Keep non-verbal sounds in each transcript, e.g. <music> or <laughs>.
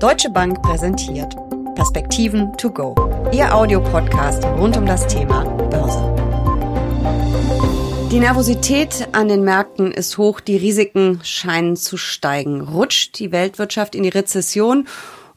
Deutsche Bank präsentiert Perspektiven to go. Ihr Audiopodcast rund um das Thema Börse. Die Nervosität an den Märkten ist hoch, die Risiken scheinen zu steigen. Rutscht die Weltwirtschaft in die Rezession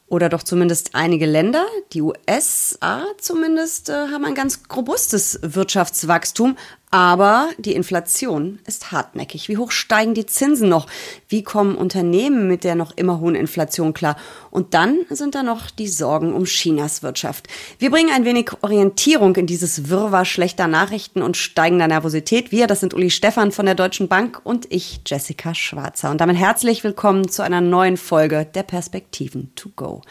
oder doch zumindest einige Länder, die USA zumindest, äh, haben ein ganz robustes Wirtschaftswachstum, aber die Inflation ist hartnäckig. Wie hoch steigen die Zinsen noch? Wie kommen Unternehmen mit der noch immer hohen Inflation klar? Und dann sind da noch die Sorgen um Chinas Wirtschaft. Wir bringen ein wenig Orientierung in dieses Wirrwarr schlechter Nachrichten und steigender Nervosität. Wir, das sind Uli Stefan von der Deutschen Bank und ich, Jessica Schwarzer. Und damit herzlich willkommen zu einer neuen Folge der Perspektiven to go.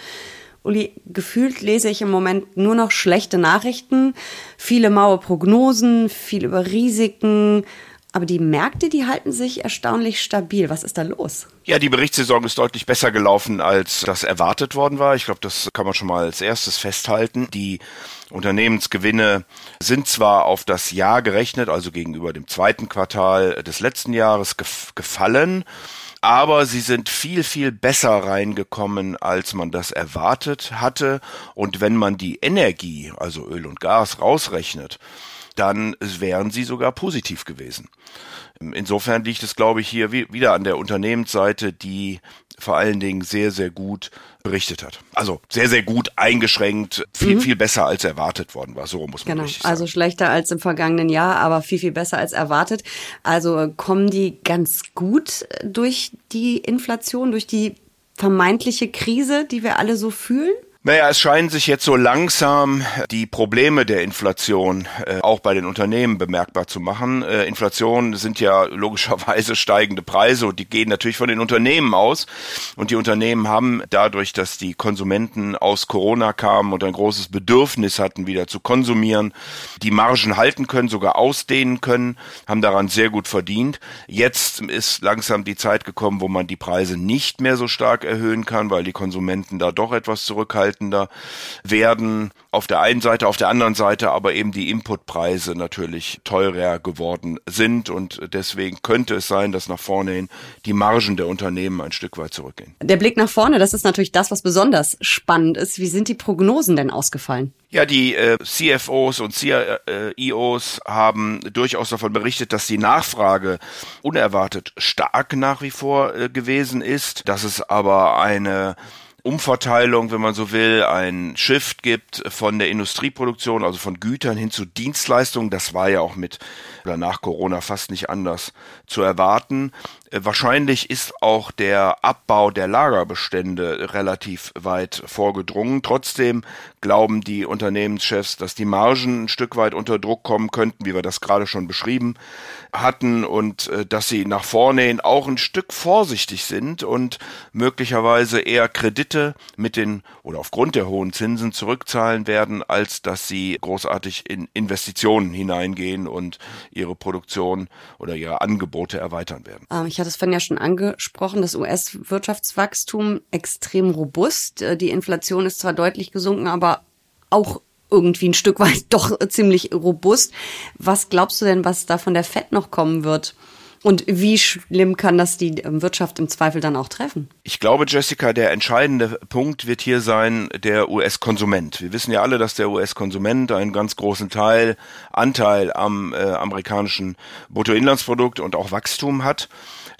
Uli, gefühlt lese ich im Moment nur noch schlechte Nachrichten, viele maue Prognosen, viel über Risiken. Aber die Märkte, die halten sich erstaunlich stabil. Was ist da los? Ja, die Berichtssaison ist deutlich besser gelaufen, als das erwartet worden war. Ich glaube, das kann man schon mal als erstes festhalten. Die Unternehmensgewinne sind zwar auf das Jahr gerechnet, also gegenüber dem zweiten Quartal des letzten Jahres gefallen aber sie sind viel, viel besser reingekommen, als man das erwartet hatte. Und wenn man die Energie, also Öl und Gas, rausrechnet, dann wären sie sogar positiv gewesen. Insofern liegt es, glaube ich, hier wieder an der Unternehmensseite, die vor allen Dingen sehr, sehr gut berichtet hat. Also sehr, sehr gut eingeschränkt, viel, mhm. viel besser als erwartet worden war. So muss man genau. richtig sagen. Also schlechter als im vergangenen Jahr, aber viel, viel besser als erwartet. Also kommen die ganz gut durch die Inflation, durch die vermeintliche Krise, die wir alle so fühlen? Naja, es scheinen sich jetzt so langsam die Probleme der Inflation äh, auch bei den Unternehmen bemerkbar zu machen. Äh, Inflation sind ja logischerweise steigende Preise und die gehen natürlich von den Unternehmen aus. Und die Unternehmen haben dadurch, dass die Konsumenten aus Corona kamen und ein großes Bedürfnis hatten, wieder zu konsumieren, die Margen halten können, sogar ausdehnen können, haben daran sehr gut verdient. Jetzt ist langsam die Zeit gekommen, wo man die Preise nicht mehr so stark erhöhen kann, weil die Konsumenten da doch etwas zurückhalten zurückhaltender werden. Auf der einen Seite, auf der anderen Seite aber eben die Inputpreise natürlich teurer geworden sind und deswegen könnte es sein, dass nach vorne hin die Margen der Unternehmen ein Stück weit zurückgehen. Der Blick nach vorne, das ist natürlich das, was besonders spannend ist. Wie sind die Prognosen denn ausgefallen? Ja, die äh, CFOs und CIOs haben durchaus davon berichtet, dass die Nachfrage unerwartet stark nach wie vor äh, gewesen ist, dass es aber eine Umverteilung, wenn man so will, ein Shift gibt von der Industrieproduktion, also von Gütern hin zu Dienstleistungen. Das war ja auch mit oder nach Corona fast nicht anders zu erwarten. Äh, wahrscheinlich ist auch der Abbau der Lagerbestände relativ weit vorgedrungen. Trotzdem glauben die Unternehmenschefs, dass die Margen ein Stück weit unter Druck kommen könnten, wie wir das gerade schon beschrieben hatten, und äh, dass sie nach vorne hin auch ein Stück vorsichtig sind und möglicherweise eher Kredite mit den oder aufgrund der hohen Zinsen zurückzahlen werden, als dass sie großartig in Investitionen hineingehen und ihre Produktion oder ihre Angebote erweitern werden. Ähm, hatte es vorhin ja schon angesprochen, das US-Wirtschaftswachstum extrem robust. Äh, die Inflation ist zwar deutlich gesunken, aber auch irgendwie ein Stück weit <laughs> doch ziemlich robust. Was glaubst du denn, was da von der Fed noch kommen wird? Und wie schlimm kann das die ähm, Wirtschaft im Zweifel dann auch treffen? Ich glaube, Jessica, der entscheidende Punkt wird hier sein der US-Konsument. Wir wissen ja alle, dass der US-Konsument einen ganz großen Teil, Anteil am äh, amerikanischen Bruttoinlandsprodukt und auch Wachstum hat.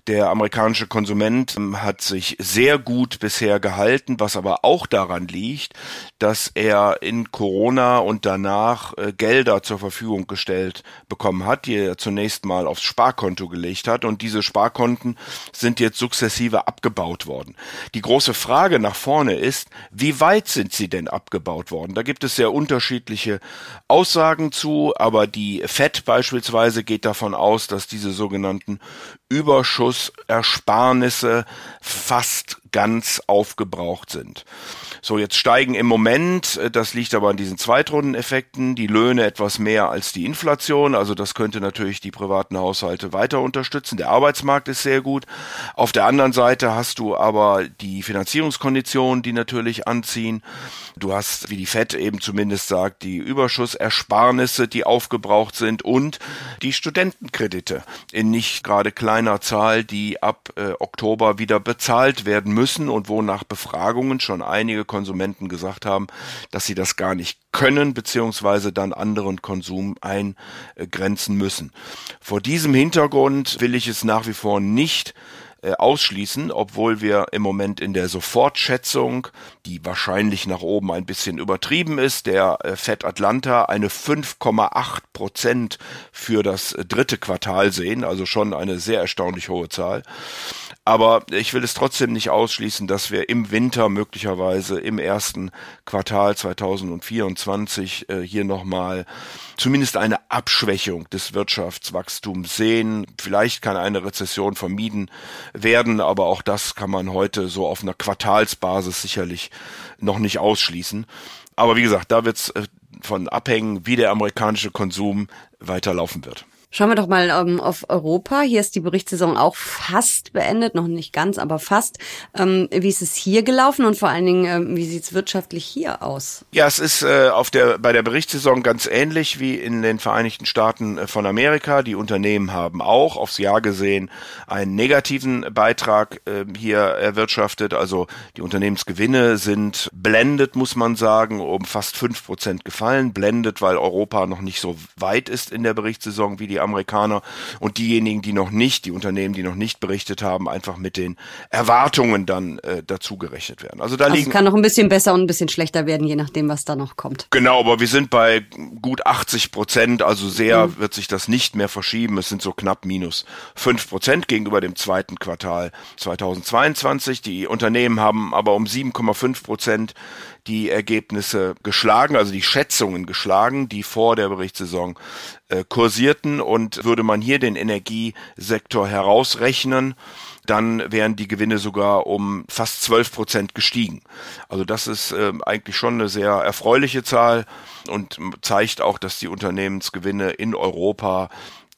Der amerikanische Konsument ähm, hat sich sehr gut bisher gehalten, was aber auch daran liegt, dass er in Corona und danach äh, Gelder zur Verfügung gestellt bekommen hat, die er zunächst mal aufs Sparkonto gelegt hat und diese Sparkonten sind jetzt sukzessive abgebaut worden. Die große Frage nach vorne ist, wie weit sind sie denn abgebaut worden? Da gibt es sehr unterschiedliche Aussagen zu, aber die FED beispielsweise geht davon aus, dass diese sogenannten Überschussersparnisse fast ganz aufgebraucht sind. So, jetzt steigen im Moment, äh, das liegt aber an diesen Zweitrundeneffekten, die Löhne etwas mehr als die Inflation. Also das könnte natürlich die privaten Haushalte weiter unterstützen. Der Arbeitsmarkt ist sehr gut. Auf der anderen Seite hast du aber die Finanzierungskonditionen, die natürlich anziehen. Du hast, wie die FED eben zumindest sagt, die Überschussersparnisse, die aufgebraucht sind und die Studentenkredite in nicht gerade kleiner Zahl, die ab äh, Oktober wieder bezahlt werden müssen müssen und wo nach Befragungen schon einige Konsumenten gesagt haben, dass sie das gar nicht können, beziehungsweise dann anderen Konsum eingrenzen müssen. Vor diesem Hintergrund will ich es nach wie vor nicht äh, ausschließen, obwohl wir im Moment in der Sofortschätzung, die wahrscheinlich nach oben ein bisschen übertrieben ist, der äh, Fed Atlanta eine 5,8 Prozent für das dritte Quartal sehen, also schon eine sehr erstaunlich hohe Zahl. Aber ich will es trotzdem nicht ausschließen, dass wir im Winter möglicherweise im ersten Quartal 2024 äh, hier nochmal zumindest eine Abschwächung des Wirtschaftswachstums sehen. Vielleicht kann eine Rezession vermieden werden, aber auch das kann man heute so auf einer Quartalsbasis sicherlich noch nicht ausschließen. Aber wie gesagt, da wird es äh, von abhängen, wie der amerikanische Konsum weiterlaufen wird. Schauen wir doch mal ähm, auf Europa. Hier ist die Berichtssaison auch fast beendet, noch nicht ganz, aber fast. Ähm, wie ist es hier gelaufen und vor allen Dingen, ähm, wie sieht es wirtschaftlich hier aus? Ja, es ist äh, auf der, bei der Berichtssaison ganz ähnlich wie in den Vereinigten Staaten äh, von Amerika. Die Unternehmen haben auch aufs Jahr gesehen einen negativen Beitrag äh, hier erwirtschaftet. Also die Unternehmensgewinne sind blendet, muss man sagen, um fast fünf Prozent gefallen. Blendet, weil Europa noch nicht so weit ist in der Berichtssaison wie die Amerikaner und diejenigen, die noch nicht, die Unternehmen, die noch nicht berichtet haben, einfach mit den Erwartungen dann äh, dazu gerechnet werden. Also da also liegen. Es kann noch ein bisschen besser und ein bisschen schlechter werden, je nachdem, was da noch kommt. Genau, aber wir sind bei gut 80 Prozent, also sehr mhm. wird sich das nicht mehr verschieben. Es sind so knapp minus fünf Prozent gegenüber dem zweiten Quartal 2022. Die Unternehmen haben aber um 7,5 Prozent die Ergebnisse geschlagen, also die Schätzungen geschlagen, die vor der Berichtssaison äh, kursierten. Und würde man hier den Energiesektor herausrechnen, dann wären die Gewinne sogar um fast 12 Prozent gestiegen. Also das ist äh, eigentlich schon eine sehr erfreuliche Zahl und zeigt auch, dass die Unternehmensgewinne in Europa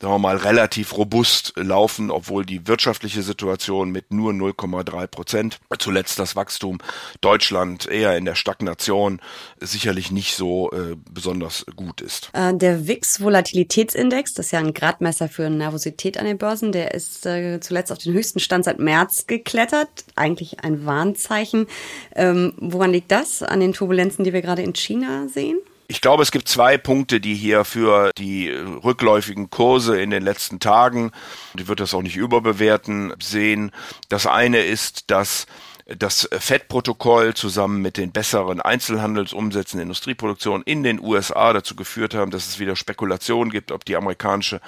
sagen wir mal, relativ robust laufen, obwohl die wirtschaftliche Situation mit nur 0,3 Prozent, zuletzt das Wachstum Deutschland eher in der Stagnation, sicherlich nicht so äh, besonders gut ist. Äh, der WIX-Volatilitätsindex, das ist ja ein Gradmesser für Nervosität an den Börsen, der ist äh, zuletzt auf den höchsten Stand seit März geklettert. Eigentlich ein Warnzeichen. Ähm, woran liegt das? An den Turbulenzen, die wir gerade in China sehen? Ich glaube, es gibt zwei Punkte, die hier für die rückläufigen Kurse in den letzten Tagen, ich würde das auch nicht überbewerten, sehen. Das eine ist, dass das FED-Protokoll zusammen mit den besseren Einzelhandelsumsätzen der Industrieproduktion in den USA dazu geführt haben, dass es wieder Spekulationen gibt, ob die amerikanische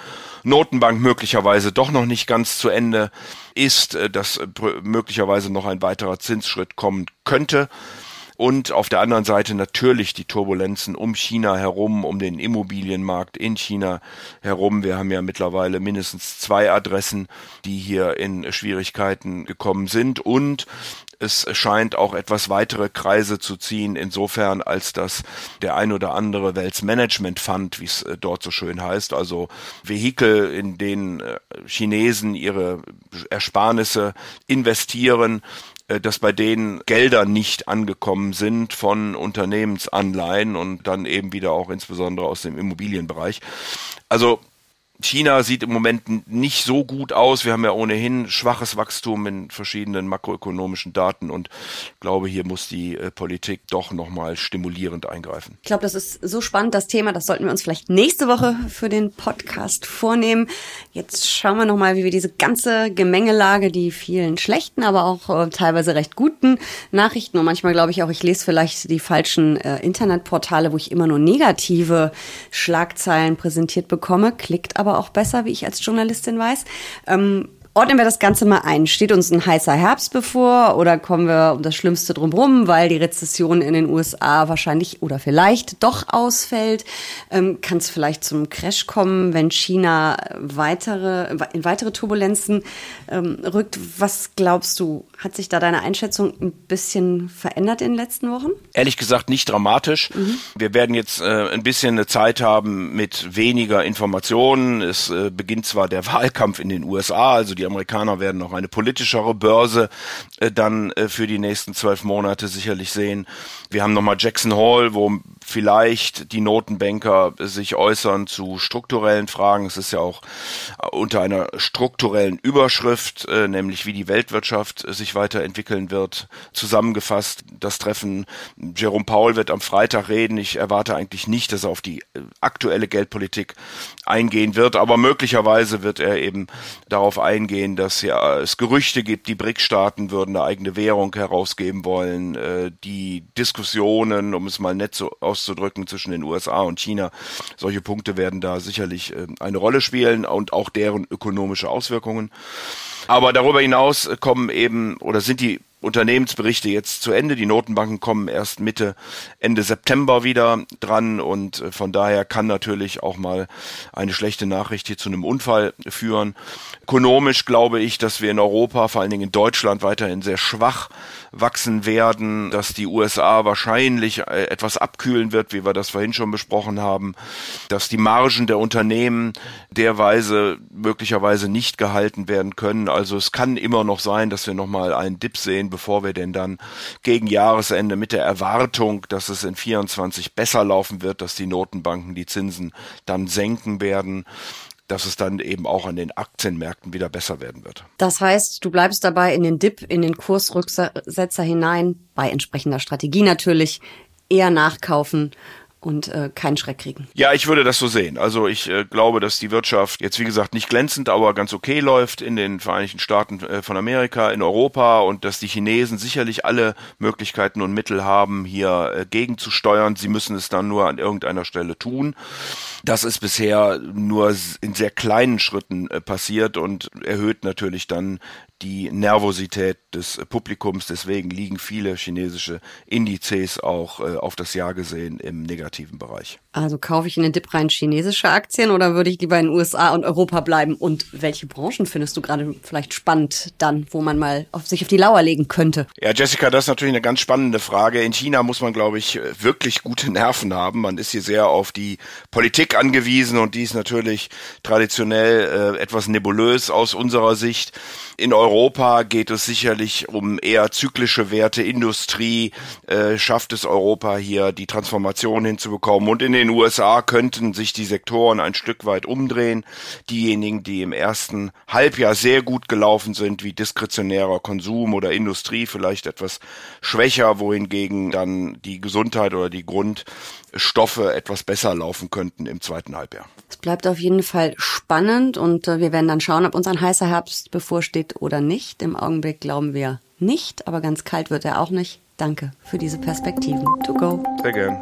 Notenbank möglicherweise doch noch nicht ganz zu Ende ist, dass möglicherweise noch ein weiterer Zinsschritt kommen könnte und auf der anderen Seite natürlich die Turbulenzen um China herum, um den Immobilienmarkt in China herum. Wir haben ja mittlerweile mindestens zwei Adressen, die hier in Schwierigkeiten gekommen sind und es scheint auch etwas weitere Kreise zu ziehen, insofern als dass der ein oder andere Wealth Management Fund, wie es äh, dort so schön heißt, also Vehikel, in denen äh, Chinesen ihre Ersparnisse investieren, dass bei denen Gelder nicht angekommen sind von Unternehmensanleihen und dann eben wieder auch insbesondere aus dem Immobilienbereich. Also China sieht im Moment nicht so gut aus. Wir haben ja ohnehin schwaches Wachstum in verschiedenen makroökonomischen Daten und glaube, hier muss die äh, Politik doch nochmal stimulierend eingreifen. Ich glaube, das ist so spannend, das Thema. Das sollten wir uns vielleicht nächste Woche für den Podcast vornehmen. Jetzt schauen wir nochmal, wie wir diese ganze Gemengelage, die vielen schlechten, aber auch äh, teilweise recht guten Nachrichten und manchmal glaube ich auch, ich lese vielleicht die falschen äh, Internetportale, wo ich immer nur negative Schlagzeilen präsentiert bekomme. Klickt aber aber auch besser, wie ich als Journalistin weiß. Ähm, Ordnen wir das Ganze mal ein. Steht uns ein heißer Herbst bevor oder kommen wir um das Schlimmste drumherum, weil die Rezession in den USA wahrscheinlich oder vielleicht doch ausfällt? Ähm, Kann es vielleicht zum Crash kommen, wenn China weitere, in weitere Turbulenzen ähm, rückt? Was glaubst du? Hat sich da deine Einschätzung ein bisschen verändert in den letzten Wochen? Ehrlich gesagt nicht dramatisch. Mhm. Wir werden jetzt äh, ein bisschen eine Zeit haben mit weniger Informationen. Es äh, beginnt zwar der <laughs> Wahlkampf in den USA, also die Amerikaner werden noch eine politischere Börse äh, dann äh, für die nächsten zwölf Monate sicherlich sehen. Wir haben nochmal Jackson Hall, wo vielleicht die Notenbanker sich äußern zu strukturellen Fragen. Es ist ja auch unter einer strukturellen Überschrift, äh, nämlich wie die Weltwirtschaft sich weiterentwickeln wird, zusammengefasst. Das Treffen, Jerome Paul wird am Freitag reden. Ich erwarte eigentlich nicht, dass er auf die äh, aktuelle Geldpolitik eingehen wird, aber möglicherweise wird er eben darauf eingehen, dass ja es Gerüchte gibt, die BRIC-Staaten würden eine eigene Währung herausgeben wollen, äh, die Diskussionen, um es mal nett so auszudrücken, zwischen den USA und China, solche Punkte werden da sicherlich äh, eine Rolle spielen und auch deren ökonomische Auswirkungen. Aber darüber hinaus kommen eben oder sind die Unternehmensberichte jetzt zu Ende. Die Notenbanken kommen erst Mitte, Ende September wieder dran und äh, von daher kann natürlich auch mal eine schlechte Nachricht hier zu einem Unfall führen. Ökonomisch glaube ich, dass wir in Europa, vor allen Dingen in Deutschland, weiterhin sehr schwach wachsen werden, dass die USA wahrscheinlich äh, etwas abkühlen wird, wie wir das vorhin schon besprochen haben, dass die Margen der Unternehmen derweise möglicherweise nicht gehalten werden können. Also es kann immer noch sein, dass wir nochmal einen Dip sehen, bevor wir denn dann gegen Jahresende mit der Erwartung, dass es in 24 besser laufen wird, dass die Notenbanken die Zinsen dann senken werden dass es dann eben auch an den Aktienmärkten wieder besser werden wird. Das heißt, du bleibst dabei in den Dip, in den Kursrücksetzer hinein, bei entsprechender Strategie natürlich, eher nachkaufen und äh, keinen Schreck kriegen. Ja, ich würde das so sehen. Also ich äh, glaube, dass die Wirtschaft jetzt wie gesagt nicht glänzend, aber ganz okay läuft in den Vereinigten Staaten äh, von Amerika, in Europa und dass die Chinesen sicherlich alle Möglichkeiten und Mittel haben, hier äh, gegenzusteuern. Sie müssen es dann nur an irgendeiner Stelle tun. Das ist bisher nur in sehr kleinen Schritten äh, passiert und erhöht natürlich dann die Nervosität des Publikums. Deswegen liegen viele chinesische Indizes auch äh, auf das Jahr gesehen im negativen Bereich. Also kaufe ich in den Dip rein chinesische Aktien oder würde ich lieber in den USA und Europa bleiben? Und welche Branchen findest du gerade vielleicht spannend dann, wo man mal auf sich auf die Lauer legen könnte? Ja, Jessica, das ist natürlich eine ganz spannende Frage. In China muss man, glaube ich, wirklich gute Nerven haben. Man ist hier sehr auf die Politik angewiesen und die ist natürlich traditionell äh, etwas nebulös aus unserer Sicht. In Europa geht es sicherlich um eher zyklische Werte. Industrie äh, schafft es Europa hier, die Transformation hinzubekommen. Und in den USA könnten sich die Sektoren ein Stück weit umdrehen. Diejenigen, die im ersten Halbjahr sehr gut gelaufen sind, wie diskretionärer Konsum oder Industrie, vielleicht etwas schwächer, wohingegen dann die Gesundheit oder die Grundstoffe etwas besser laufen könnten im zweiten Halbjahr. Es bleibt auf jeden Fall spannend und äh, wir werden dann schauen, ob uns ein heißer Herbst bevorsteht geht oder nicht. Im Augenblick glauben wir nicht, aber ganz kalt wird er auch nicht. Danke für diese Perspektiven. To go. Sehr gern.